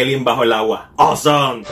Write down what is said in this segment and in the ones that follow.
Alien bajo el agua. Awesome.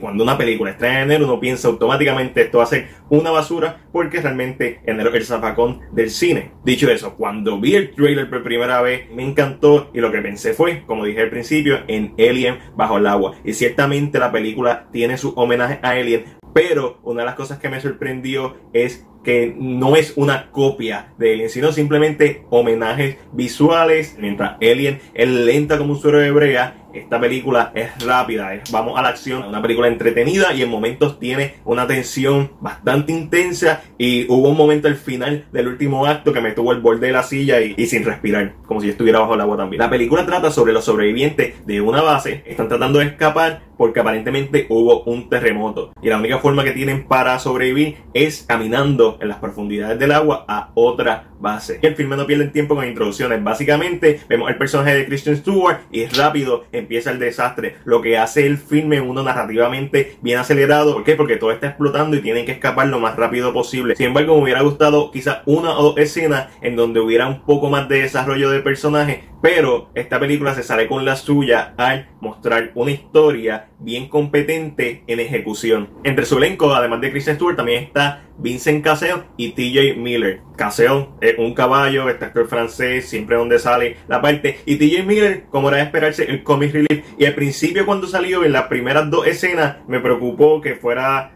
Cuando una película está en enero, uno piensa automáticamente esto va a ser una basura porque realmente enero es el zafacón del cine. Dicho eso, cuando vi el trailer por primera vez, me encantó y lo que pensé fue, como dije al principio, en Alien bajo el agua. Y ciertamente la película tiene su homenaje a Alien, pero una de las cosas que me sorprendió es que no es una copia de Alien, sino simplemente homenajes visuales. Mientras Alien es lenta como un suero de brea, esta película es rápida, vamos a la acción, una película entretenida y en momentos tiene una tensión bastante intensa y hubo un momento al final del último acto que me tuvo el borde de la silla y, y sin respirar, como si estuviera bajo el agua también. La película trata sobre los sobrevivientes de una base, están tratando de escapar porque aparentemente hubo un terremoto y la única forma que tienen para sobrevivir es caminando en las profundidades del agua a otra base. El filme no pierde tiempo con introducciones. Básicamente vemos el personaje de Christian Stewart y rápido empieza el desastre. Lo que hace el filme uno narrativamente bien acelerado. ¿Por qué? Porque todo está explotando y tienen que escapar lo más rápido posible. Sin embargo, me hubiera gustado quizás una o dos escenas en donde hubiera un poco más de desarrollo de personaje. Pero esta película se sale con la suya al mostrar una historia bien competente en ejecución. Entre su elenco, además de Kristen Stewart, también está Vincent Cassel y TJ Miller. Cassel es un caballo, este actor francés, siempre donde sale la parte. Y TJ Miller, como era de esperarse, el comic relief. Y al principio cuando salió en las primeras dos escenas, me preocupó que fuera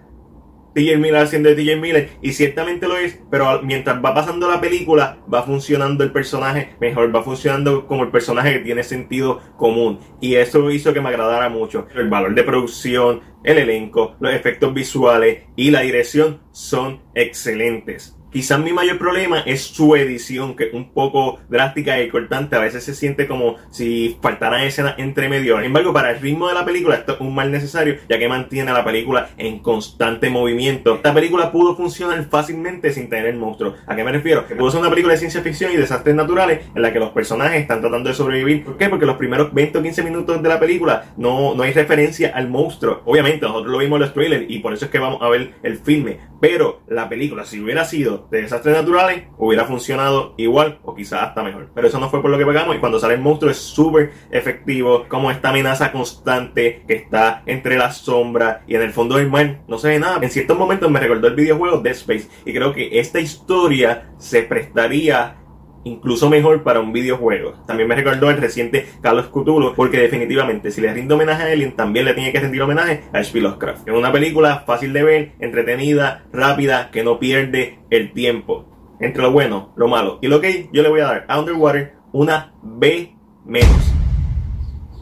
TJ Miller haciendo de TJ Miller y ciertamente lo es, pero mientras va pasando la película va funcionando el personaje mejor, va funcionando como el personaje que tiene sentido común y eso hizo que me agradara mucho. El valor de producción, el elenco, los efectos visuales y la dirección son excelentes. Quizás mi mayor problema es su edición, que es un poco drástica y cortante. A veces se siente como si faltaran escenas entre medio. Sin embargo, para el ritmo de la película, esto es un mal necesario, ya que mantiene a la película en constante movimiento. Esta película pudo funcionar fácilmente sin tener monstruos. ¿A qué me refiero? Que pudo ser una película de ciencia ficción y desastres naturales en la que los personajes están tratando de sobrevivir. ¿Por qué? Porque los primeros 20 o 15 minutos de la película no, no hay referencia al monstruo. Obviamente, nosotros lo vimos en los trailers y por eso es que vamos a ver el filme. Pero la película, si hubiera sido de desastres naturales hubiera funcionado igual o quizás hasta mejor. Pero eso no fue por lo que pegamos y cuando sale el monstruo es súper efectivo, como esta amenaza constante que está entre las sombras y en el fondo del mar no se ve nada. En ciertos momentos me recordó el videojuego Dead Space y creo que esta historia se prestaría incluso mejor para un videojuego. También me recordó el reciente Carlos Cthulhu, porque definitivamente si le rindo homenaje a Alien, también le tiene que rendir homenaje a H.P. Es una película fácil de ver, entretenida, rápida, que no pierde el tiempo. Entre lo bueno, lo malo y lo que yo le voy a dar a Underwater una B menos.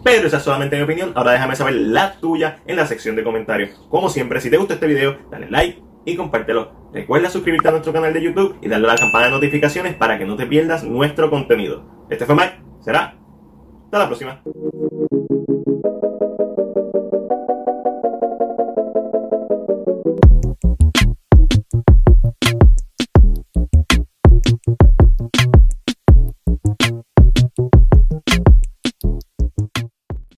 Pero esa es solamente mi opinión. Ahora déjame saber la tuya en la sección de comentarios. Como siempre, si te gusta este video, dale like y compártelo. Recuerda suscribirte a nuestro canal de YouTube y darle a la campana de notificaciones para que no te pierdas nuestro contenido. Este fue Mike, será. Hasta la próxima.